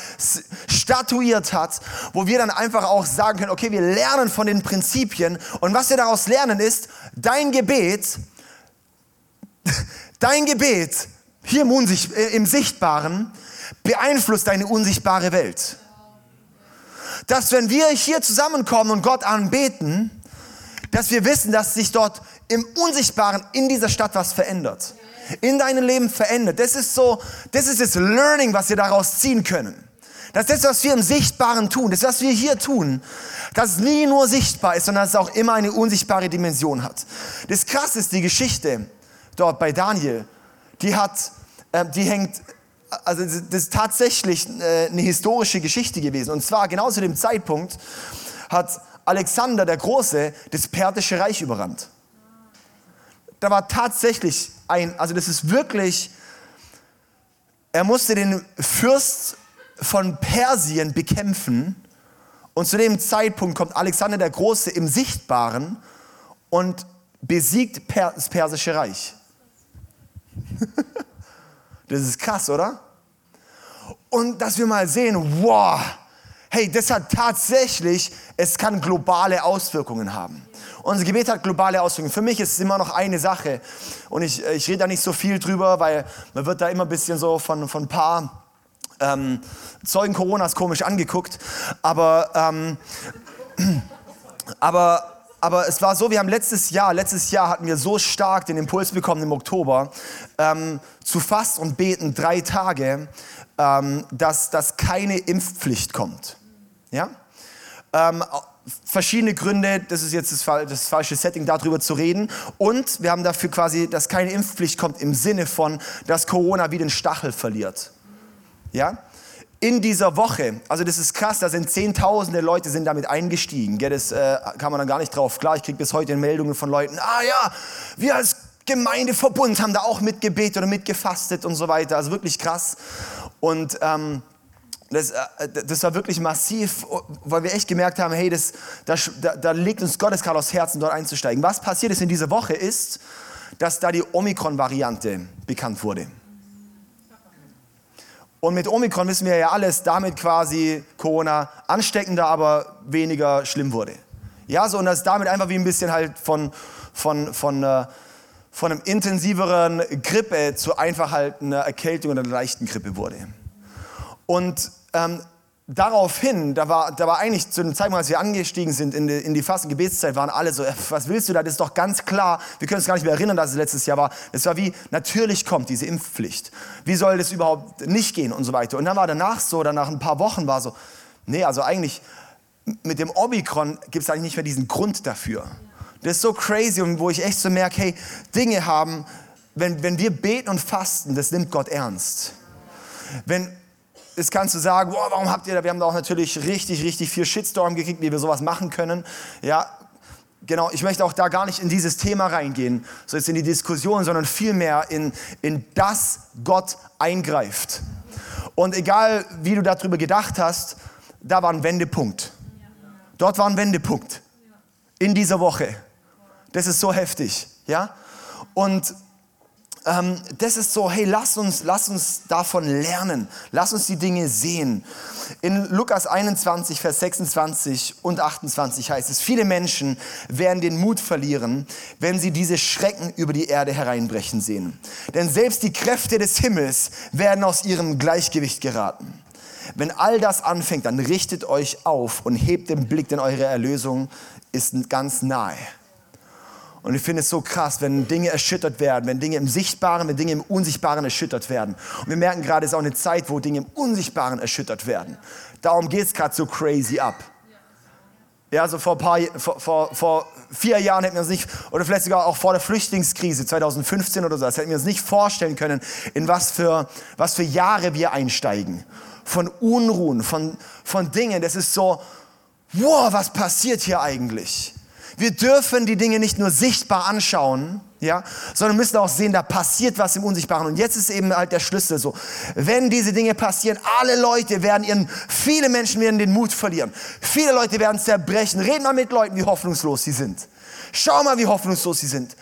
statuiert hat, wo wir dann einfach auch sagen können, okay, wir lernen von den Prinzipien und was wir daraus lernen ist, dein Gebet, dein Gebet hier im, äh, im Sichtbaren beeinflusst deine unsichtbare Welt. Dass wenn wir hier zusammenkommen und Gott anbeten, dass wir wissen, dass sich dort im Unsichtbaren in dieser Stadt was verändert. In deinem Leben verändert. Das ist so, das ist das Learning, was wir daraus ziehen können. Das ist das, was wir im Sichtbaren tun. Das was wir hier tun. Dass es nie nur sichtbar ist, sondern dass es auch immer eine unsichtbare Dimension hat. Das Krasse ist die Geschichte dort bei Daniel. Die hat, äh, die hängt, also das ist tatsächlich äh, eine historische Geschichte gewesen. Und zwar genau zu dem Zeitpunkt hat Alexander der Große das Persische Reich überrannt. Da war tatsächlich ein, also das ist wirklich, er musste den Fürst von Persien bekämpfen und zu dem Zeitpunkt kommt Alexander der Große im Sichtbaren und besiegt das Persische Reich. das ist krass, oder? Und dass wir mal sehen, wow, hey, das hat tatsächlich, es kann globale Auswirkungen haben. Unser Gebet hat globale Auswirkungen. Für mich ist es immer noch eine Sache und ich, ich rede da nicht so viel drüber, weil man wird da immer ein bisschen so von, von ein paar ähm, Zeugen Coronas komisch angeguckt. Aber, ähm, aber aber es war so, wir haben letztes Jahr, letztes Jahr hatten wir so stark den Impuls bekommen im Oktober, ähm, zu Fast und Beten drei Tage, ähm, dass, dass keine Impfpflicht kommt. Ja? Ähm, verschiedene Gründe, das ist jetzt das, das, falsche Setting, darüber zu reden. Und wir haben dafür quasi, dass keine Impfpflicht kommt im Sinne von, dass Corona wie den Stachel verliert. Ja? In dieser Woche, also das ist krass, da sind Zehntausende Leute sind damit eingestiegen. Gell, das äh, kann man dann gar nicht drauf. Klar, ich kriege bis heute Meldungen von Leuten, ah ja, wir als Gemeindeverbund haben da auch mitgebetet oder mitgefastet und so weiter. Also wirklich krass. Und ähm, das, äh, das, war wirklich massiv, weil wir echt gemerkt haben, hey, das, da, da legt uns Gottes gerade aufs Herzen, dort einzusteigen. Was passiert ist in dieser Woche ist, dass da die Omikron-Variante bekannt wurde. Und mit Omikron wissen wir ja alles, damit quasi Corona ansteckender, aber weniger schlimm wurde. Ja, so und das damit einfach wie ein bisschen halt von, von, von, äh, von einem intensiveren Grippe zu einfach halt einer Erkältung oder einer leichten Grippe wurde. Und ähm, daraufhin, da war, da war eigentlich zu dem Zeitpunkt, als wir angestiegen sind in die, in die Fastengebetszeit, waren alle so, äh, was willst du da? Das ist doch ganz klar. Wir können uns gar nicht mehr erinnern, dass es letztes Jahr war. Es war wie, natürlich kommt diese Impfpflicht. Wie soll das überhaupt nicht gehen und so weiter. Und dann war danach so, dann nach ein paar Wochen war so, nee, also eigentlich mit dem Omikron gibt es eigentlich nicht mehr diesen Grund dafür. Das ist so crazy und wo ich echt so merke, hey, Dinge haben, wenn, wenn wir beten und fasten, das nimmt Gott ernst. Wenn, Jetzt kannst du sagen, wow, warum habt ihr da? Wir haben da auch natürlich richtig, richtig viel Shitstorm gekriegt, wie wir sowas machen können. Ja, genau. Ich möchte auch da gar nicht in dieses Thema reingehen, so jetzt in die Diskussion, sondern vielmehr in, in das Gott eingreift. Und egal, wie du darüber gedacht hast, da war ein Wendepunkt. Dort war ein Wendepunkt. In dieser Woche. Das ist so heftig. Ja? Und ähm, das ist so, hey, lass uns, lass uns davon lernen. Lass uns die Dinge sehen. In Lukas 21, Vers 26 und 28 heißt es, viele Menschen werden den Mut verlieren, wenn sie diese Schrecken über die Erde hereinbrechen sehen. Denn selbst die Kräfte des Himmels werden aus ihrem Gleichgewicht geraten. Wenn all das anfängt, dann richtet euch auf und hebt den Blick, denn eure Erlösung ist ganz nahe. Und ich finde es so krass, wenn Dinge erschüttert werden, wenn Dinge im Sichtbaren, wenn Dinge im Unsichtbaren erschüttert werden. Und wir merken gerade, es ist auch eine Zeit, wo Dinge im Unsichtbaren erschüttert werden. Darum geht es gerade so crazy ab. Ja, so vor, paar, vor, vor, vor vier Jahren hätten wir uns nicht, oder vielleicht sogar auch vor der Flüchtlingskrise 2015 oder so, das hätten wir uns nicht vorstellen können, in was für, was für Jahre wir einsteigen. Von Unruhen, von, von Dingen. Das ist so, wow, was passiert hier eigentlich? Wir dürfen die Dinge nicht nur sichtbar anschauen, ja, sondern müssen auch sehen, da passiert was im Unsichtbaren. Und jetzt ist eben halt der Schlüssel so. Wenn diese Dinge passieren, alle Leute werden ihren, viele Menschen werden den Mut verlieren. Viele Leute werden zerbrechen. Red mal mit Leuten, wie hoffnungslos sie sind. Schau mal, wie hoffnungslos sie sind.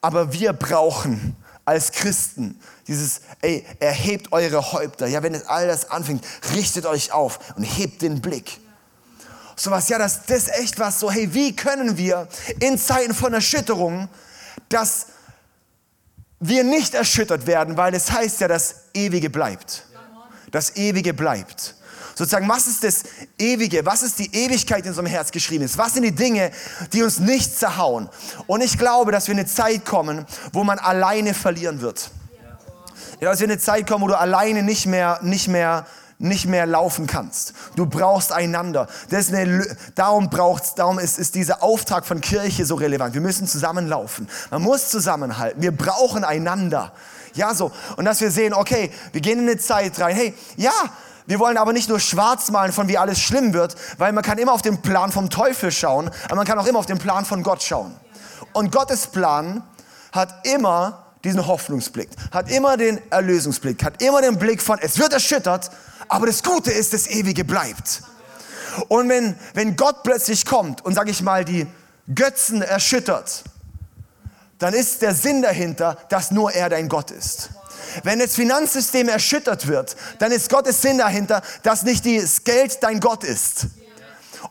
Aber wir brauchen als Christen dieses, ey, erhebt eure Häupter. Ja, wenn es all das anfängt, richtet euch auf und hebt den Blick. So was, ja, das, das echt was so, hey, wie können wir in Zeiten von Erschütterung dass wir nicht erschüttert werden, weil es heißt ja, das Ewige bleibt. Das Ewige bleibt. Sozusagen, was ist das Ewige? Was ist die Ewigkeit in unserem Herz geschrieben ist? Was sind die Dinge, die uns nicht zerhauen? Und ich glaube, dass wir in eine Zeit kommen, wo man alleine verlieren wird. Ja, dass wir in eine Zeit kommen, wo du alleine nicht mehr, nicht mehr nicht mehr laufen kannst. Du brauchst einander. Das ist eine, darum braucht's, darum ist, ist dieser Auftrag von Kirche so relevant. Wir müssen zusammenlaufen. Man muss zusammenhalten. Wir brauchen einander. Ja, so. Und dass wir sehen, okay, wir gehen in eine Zeit rein. Hey, ja, wir wollen aber nicht nur schwarz malen von wie alles schlimm wird, weil man kann immer auf den Plan vom Teufel schauen, aber man kann auch immer auf den Plan von Gott schauen. Und Gottes Plan hat immer diesen Hoffnungsblick, hat immer den Erlösungsblick, hat immer den Blick von, es wird erschüttert, aber das Gute ist, das Ewige bleibt. Und wenn, wenn Gott plötzlich kommt und, sage ich mal, die Götzen erschüttert, dann ist der Sinn dahinter, dass nur er dein Gott ist. Wenn das Finanzsystem erschüttert wird, dann ist Gottes Sinn dahinter, dass nicht das Geld dein Gott ist.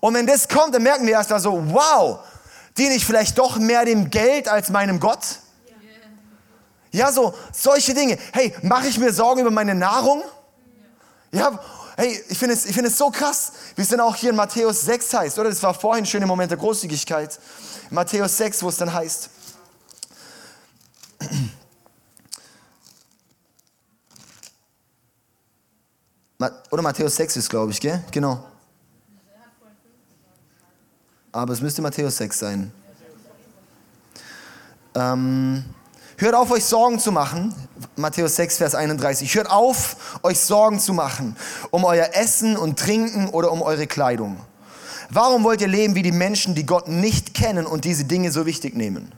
Und wenn das kommt, dann merken wir erst mal so, wow, diene ich vielleicht doch mehr dem Geld als meinem Gott? Ja, so solche Dinge. Hey, mache ich mir Sorgen über meine Nahrung? Ja, hey, ich finde es, ich es so krass, wie es dann auch hier in Matthäus 6 heißt, oder? Das war vorhin schön im Moment der Großzügigkeit. Matthäus 6, wo es dann heißt. Oder Matthäus 6 ist, glaube ich, gell? Genau. Aber es müsste Matthäus 6 sein. Ähm, Hört auf, euch Sorgen zu machen. Matthäus 6, Vers 31. Hört auf, euch Sorgen zu machen um euer Essen und Trinken oder um eure Kleidung. Warum wollt ihr leben wie die Menschen, die Gott nicht kennen und diese Dinge so wichtig nehmen?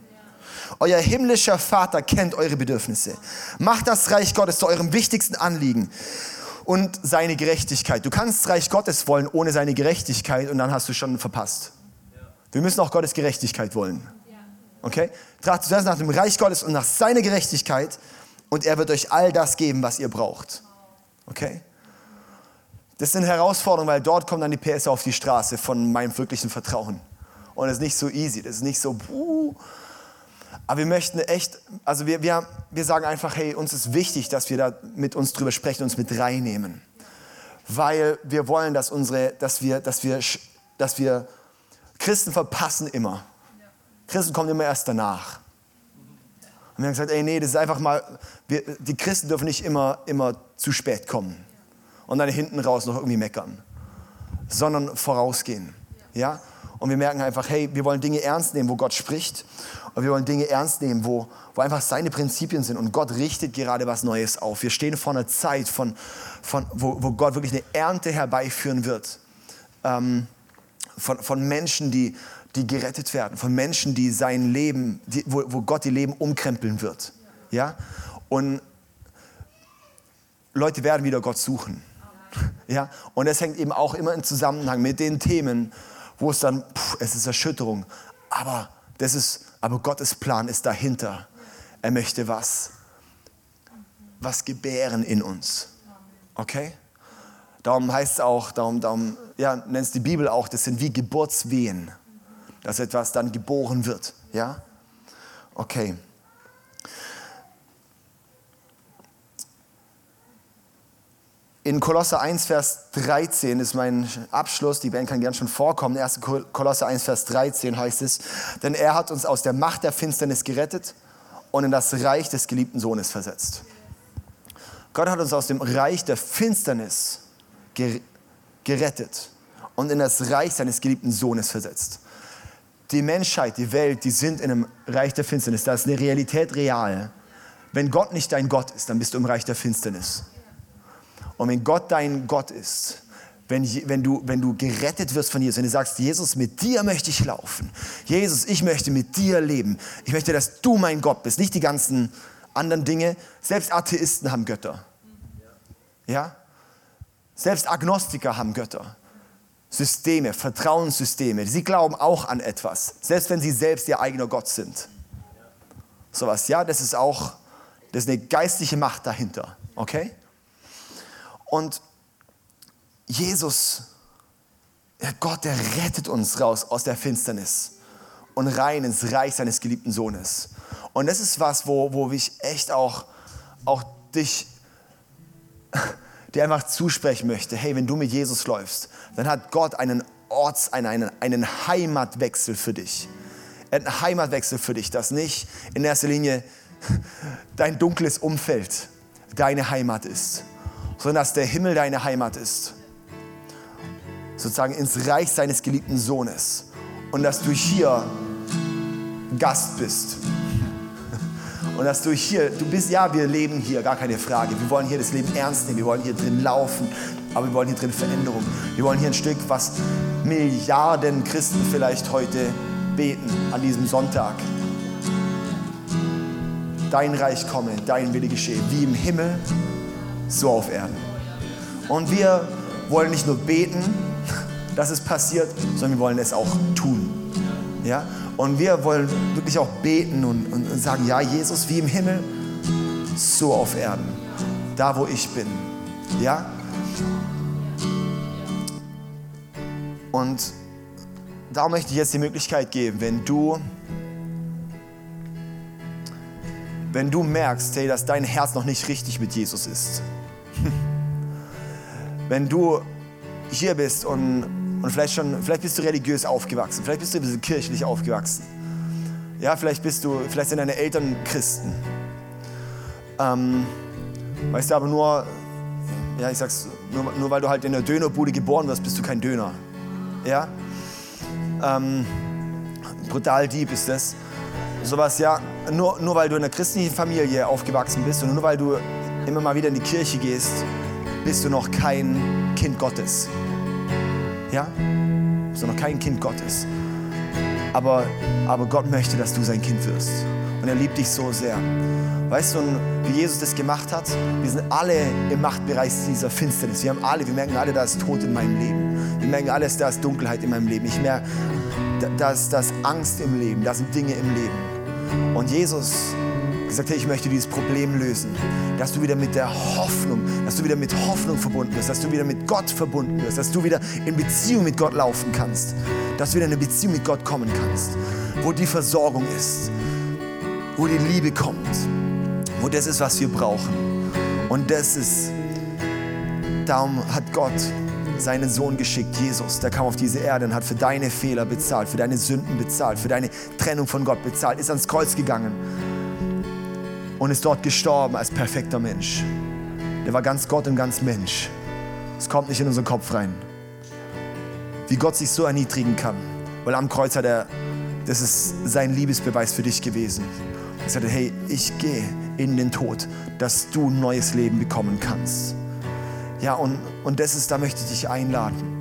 Euer himmlischer Vater kennt eure Bedürfnisse. Macht das Reich Gottes zu eurem wichtigsten Anliegen und seine Gerechtigkeit. Du kannst Reich Gottes wollen ohne seine Gerechtigkeit und dann hast du schon verpasst. Wir müssen auch Gottes Gerechtigkeit wollen. Okay? Trachtet zuerst nach dem Reich Gottes und nach seiner Gerechtigkeit und er wird euch all das geben, was ihr braucht. Okay? Das sind Herausforderungen, weil dort kommt dann die PS auf die Straße von meinem wirklichen Vertrauen. Und es ist nicht so easy, das ist nicht so, uh. aber wir möchten echt, also wir, wir, wir sagen einfach, hey, uns ist wichtig, dass wir da mit uns drüber sprechen, uns mit reinnehmen. Weil wir wollen, dass unsere, dass wir, dass wir, dass wir, Christen verpassen immer. Christen kommen immer erst danach. Und wir haben gesagt, ey, nee, das ist einfach mal, wir, die Christen dürfen nicht immer, immer zu spät kommen und dann hinten raus noch irgendwie meckern, sondern vorausgehen. Ja? Und wir merken einfach, hey, wir wollen Dinge ernst nehmen, wo Gott spricht. Und wir wollen Dinge ernst nehmen, wo, wo einfach seine Prinzipien sind. Und Gott richtet gerade was Neues auf. Wir stehen vor einer Zeit, von, von, wo, wo Gott wirklich eine Ernte herbeiführen wird. Ähm, von, von Menschen, die, die gerettet werden, von Menschen, die sein Leben, die, wo, wo Gott ihr Leben umkrempeln wird. Ja? Und Leute werden wieder Gott suchen. Ja? Und das hängt eben auch immer im Zusammenhang mit den Themen, wo es dann, pff, es ist Erschütterung. Aber, das ist, aber Gottes Plan ist dahinter. Er möchte was, was gebären in uns. Okay? Darum heißt es auch, darum, darum ja, nennt es die Bibel auch, das sind wie Geburtswehen dass etwas dann geboren wird. Ja? Okay. In Kolosse 1, Vers 13 ist mein Abschluss, die Band kann gern schon vorkommen. 1. Kolosse 1, Vers 13 heißt es, denn er hat uns aus der Macht der Finsternis gerettet und in das Reich des geliebten Sohnes versetzt. Gott hat uns aus dem Reich der Finsternis gerettet und in das Reich seines geliebten Sohnes versetzt. Die Menschheit, die Welt, die sind in einem Reich der Finsternis. Da ist eine Realität real. Wenn Gott nicht dein Gott ist, dann bist du im Reich der Finsternis. Und wenn Gott dein Gott ist, wenn, wenn, du, wenn du gerettet wirst von Jesus, wenn du sagst, Jesus, mit dir möchte ich laufen. Jesus, ich möchte mit dir leben. Ich möchte, dass du mein Gott bist, nicht die ganzen anderen Dinge. Selbst Atheisten haben Götter. Ja? Selbst Agnostiker haben Götter. Systeme, Vertrauenssysteme. Sie glauben auch an etwas, selbst wenn sie selbst ihr eigener Gott sind. Sowas, ja, das ist auch, das ist eine geistliche Macht dahinter, okay? Und Jesus, Gott, der rettet uns raus aus der Finsternis und rein ins Reich seines geliebten Sohnes. Und das ist was, wo, wo ich echt auch, auch dich, dir einfach zusprechen möchte. Hey, wenn du mit Jesus läufst, dann hat Gott einen Orts, einen, einen Heimatwechsel für dich. Einen Heimatwechsel für dich, dass nicht in erster Linie dein dunkles Umfeld deine Heimat ist, sondern dass der Himmel deine Heimat ist sozusagen ins Reich seines geliebten Sohnes und dass du hier Gast bist. Und dass du hier, du bist, ja, wir leben hier, gar keine Frage. Wir wollen hier das Leben ernst nehmen, wir wollen hier drin laufen, aber wir wollen hier drin Veränderung. Wir wollen hier ein Stück, was Milliarden Christen vielleicht heute beten an diesem Sonntag. Dein Reich komme, dein Wille geschehe, wie im Himmel, so auf Erden. Und wir wollen nicht nur beten, dass es passiert, sondern wir wollen es auch tun. Ja? Und wir wollen wirklich auch beten und, und, sagen, ja, Jesus wie im Himmel, so auf Erden, da wo ich bin. Ja? Und da möchte ich jetzt die Möglichkeit geben, wenn du, wenn du merkst, hey, dass dein Herz noch nicht richtig mit Jesus ist. wenn du hier bist und und vielleicht, schon, vielleicht bist du religiös aufgewachsen, vielleicht bist du ein bisschen kirchlich aufgewachsen. Ja, vielleicht bist du, vielleicht sind deine Eltern Christen. Ähm, weißt du, aber nur, ja, ich sag's, nur, nur weil du halt in der Dönerbude geboren wirst, bist du kein Döner. Ja? Ähm, brutal deep ist das. Sowas, ja, nur, nur weil du in einer christlichen Familie aufgewachsen bist und nur weil du immer mal wieder in die Kirche gehst, bist du noch kein Kind Gottes. Ja? Bist du noch kein Kind Gottes. Aber, aber Gott möchte, dass du sein Kind wirst. Und er liebt dich so sehr. Weißt du, wie Jesus das gemacht hat? Wir sind alle im Machtbereich dieser Finsternis. Wir haben alle, wir merken alle, da ist Tod in meinem Leben. Wir merken alle, da ist Dunkelheit in meinem Leben. Ich merke, da ist, da ist Angst im Leben, da sind Dinge im Leben. Und Jesus gesagt, hey, ich möchte dieses Problem lösen. Dass du wieder mit der Hoffnung, dass du wieder mit Hoffnung verbunden bist, dass du wieder mit Gott verbunden bist, dass du wieder in Beziehung mit Gott laufen kannst, dass du wieder in eine Beziehung mit Gott kommen kannst, wo die Versorgung ist, wo die Liebe kommt, wo das ist, was wir brauchen. Und das ist, darum hat Gott seinen Sohn geschickt, Jesus, der kam auf diese Erde und hat für deine Fehler bezahlt, für deine Sünden bezahlt, für deine Trennung von Gott bezahlt, ist ans Kreuz gegangen und ist dort gestorben als perfekter Mensch. Der war ganz Gott und ganz Mensch. Es kommt nicht in unseren Kopf rein. Wie Gott sich so erniedrigen kann. Weil am Kreuz hat er, das ist sein Liebesbeweis für dich gewesen. Er sagte, hey, ich gehe in den Tod, dass du ein neues Leben bekommen kannst. Ja, und, und das ist, da möchte ich dich einladen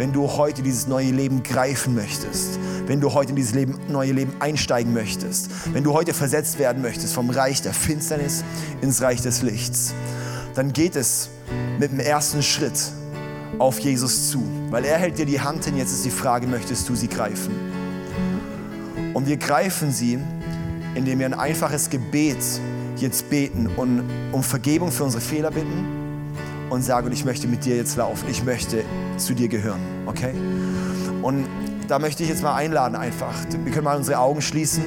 wenn du heute dieses neue Leben greifen möchtest, wenn du heute in dieses Leben, neue Leben einsteigen möchtest, wenn du heute versetzt werden möchtest vom Reich der Finsternis ins Reich des Lichts, dann geht es mit dem ersten Schritt auf Jesus zu, weil er hält dir die Hand hin. Jetzt ist die Frage, möchtest du sie greifen? Und wir greifen sie, indem wir ein einfaches Gebet jetzt beten und um Vergebung für unsere Fehler bitten und sage, und ich möchte mit dir jetzt laufen. Ich möchte zu dir gehören. Okay? Und da möchte ich jetzt mal einladen einfach. Wir können mal unsere Augen schließen.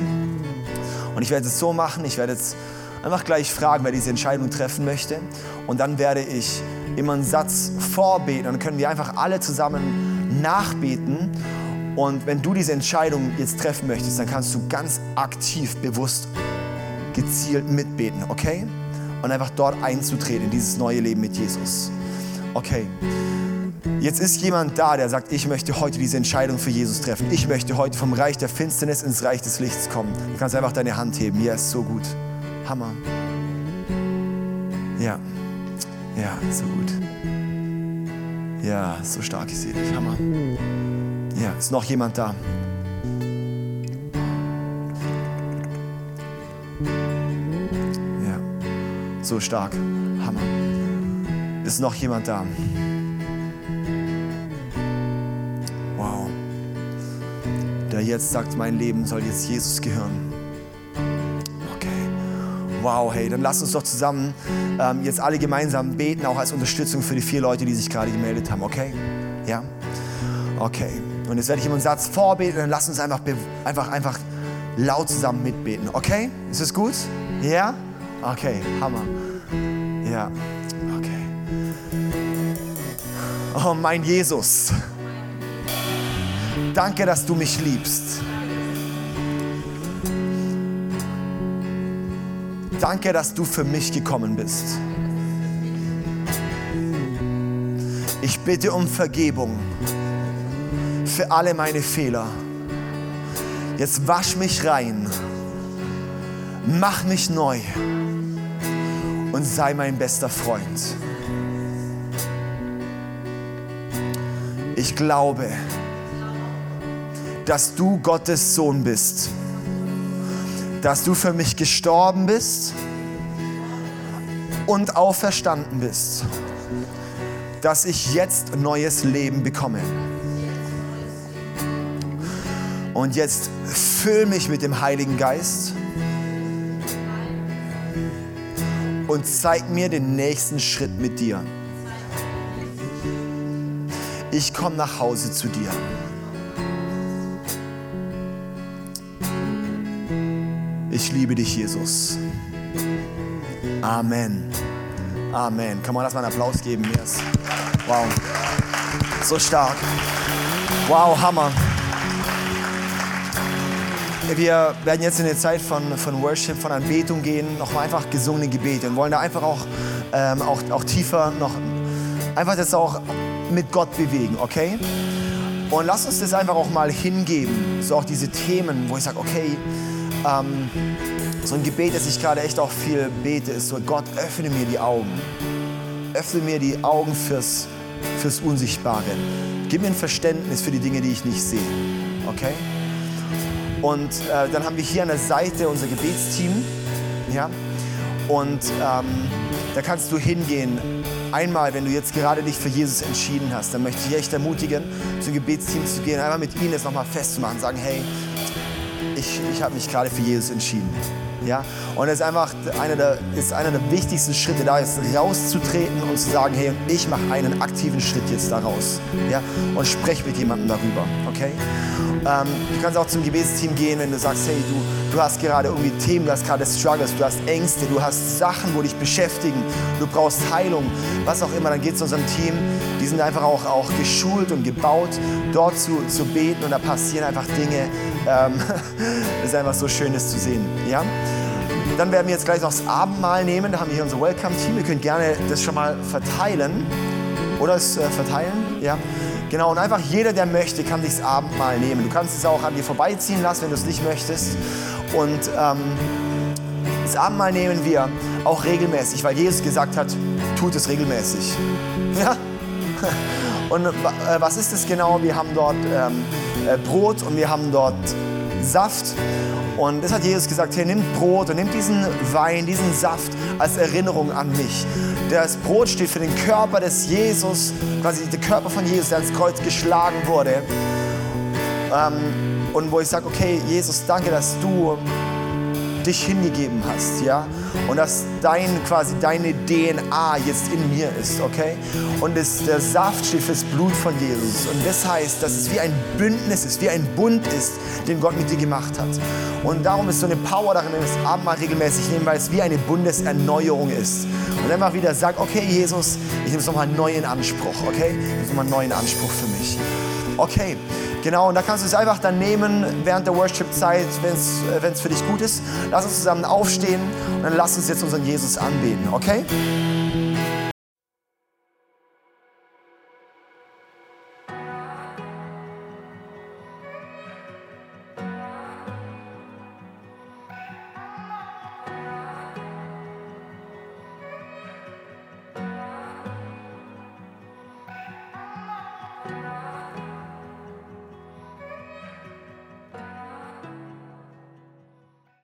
Und ich werde es so machen, ich werde jetzt einfach gleich fragen, wer diese Entscheidung treffen möchte. Und dann werde ich immer einen Satz vorbeten. Dann können wir einfach alle zusammen nachbeten. Und wenn du diese Entscheidung jetzt treffen möchtest, dann kannst du ganz aktiv, bewusst, gezielt mitbeten, okay? und einfach dort einzutreten in dieses neue Leben mit Jesus. Okay. Jetzt ist jemand da, der sagt, ich möchte heute diese Entscheidung für Jesus treffen. Ich möchte heute vom Reich der Finsternis ins Reich des Lichts kommen. Du kannst einfach deine Hand heben. Ja, ist so gut. Hammer. Ja. Ja, so gut. Ja, so stark, ich sehe dich. Hammer. Ja, ist noch jemand da? Ja, so stark. Hammer. Ist noch jemand da? Der jetzt sagt, mein Leben soll jetzt Jesus gehören. Okay. Wow, hey, dann lass uns doch zusammen ähm, jetzt alle gemeinsam beten, auch als Unterstützung für die vier Leute, die sich gerade gemeldet haben, okay? Ja? Okay. Und jetzt werde ich immer einen Satz vorbeten, dann lass uns einfach, einfach, einfach laut zusammen mitbeten, okay? Ist das gut? Ja? Okay, Hammer. Ja, okay. Oh, mein Jesus. Danke, dass du mich liebst. Danke, dass du für mich gekommen bist. Ich bitte um Vergebung für alle meine Fehler. Jetzt wasch mich rein, mach mich neu und sei mein bester Freund. Ich glaube, dass du Gottes Sohn bist, dass du für mich gestorben bist und auferstanden bist, dass ich jetzt neues Leben bekomme. Und jetzt füll mich mit dem Heiligen Geist und zeig mir den nächsten Schritt mit dir. Ich komme nach Hause zu dir. Ich liebe dich, Jesus. Amen. Amen. Kann man das mal einen Applaus geben? Yes. Wow. So stark. Wow, Hammer. Wir werden jetzt in eine Zeit von, von Worship, von Anbetung gehen, nochmal einfach gesungene Gebete und wollen da einfach auch, ähm, auch, auch tiefer noch, einfach das auch mit Gott bewegen, okay? Und lass uns das einfach auch mal hingeben, so auch diese Themen, wo ich sage, okay, ähm, so ein Gebet, das ich gerade echt auch viel bete, ist so, Gott, öffne mir die Augen. Öffne mir die Augen fürs, fürs Unsichtbare. Gib mir ein Verständnis für die Dinge, die ich nicht sehe, okay? Und äh, dann haben wir hier an der Seite unser Gebetsteam. Ja? Und ähm, da kannst du hingehen. Einmal, wenn du jetzt gerade dich für Jesus entschieden hast, dann möchte ich dich echt ermutigen, zum Gebetsteam zu gehen, einmal mit ihnen das nochmal festzumachen, sagen, hey, ich, ich habe mich gerade für Jesus entschieden. Ja? Und es ist einfach einer der, ist einer der wichtigsten Schritte da, ist rauszutreten und zu sagen, hey, ich mache einen aktiven Schritt jetzt daraus. Ja? Und spreche mit jemandem darüber. Okay? Ähm, du kannst auch zum Gebetsteam gehen, wenn du sagst, hey, du, du hast gerade irgendwie Themen, du hast gerade Struggles, du hast Ängste, du hast Sachen, wo dich beschäftigen, du brauchst Heilung, was auch immer, dann geht zu unserem Team. Die sind einfach auch, auch geschult und gebaut, dort zu, zu beten und da passieren einfach Dinge. Ähm, es ist einfach so schön, das zu sehen. Ja? Dann werden wir jetzt gleich noch das Abendmahl nehmen. Da haben wir hier unser Welcome-Team. Ihr könnt gerne das schon mal verteilen. Oder es äh, verteilen. Ja. Genau, und einfach jeder, der möchte, kann sich das Abendmahl nehmen. Du kannst es auch an dir vorbeiziehen lassen, wenn du es nicht möchtest. Und ähm, das Abendmahl nehmen wir auch regelmäßig, weil Jesus gesagt hat, tut es regelmäßig. Ja? Und äh, was ist es genau? Wir haben dort ähm, äh, Brot und wir haben dort Saft. Und das hat Jesus gesagt, hey, nimmt Brot und nimmt diesen Wein, diesen Saft als Erinnerung an mich. Das Brot steht für den Körper des Jesus, quasi der Körper von Jesus, der ans Kreuz geschlagen wurde. Ähm, und wo ich sage, okay, Jesus, danke, dass du dich hingegeben hast, ja? Und dass dein, quasi deine DNA jetzt in mir ist, okay? Und das, der Saft steht fürs Blut von Jesus. Und das heißt, dass es wie ein Bündnis ist, wie ein Bund ist, den Gott mit dir gemacht hat. Und darum ist so eine Power darin, wenn wir das Abendmahl regelmäßig nehmen, weil es wie eine Bundeserneuerung ist. Und einfach wieder sagt, okay, Jesus, ich nehme es nochmal neu in Anspruch, okay? Ich nehme es nochmal neu in Anspruch für mich. Okay, Genau, und da kannst du es einfach dann nehmen während der Worship-Zeit, wenn es für dich gut ist. Lass uns zusammen aufstehen und dann lass uns jetzt unseren Jesus anbeten, okay?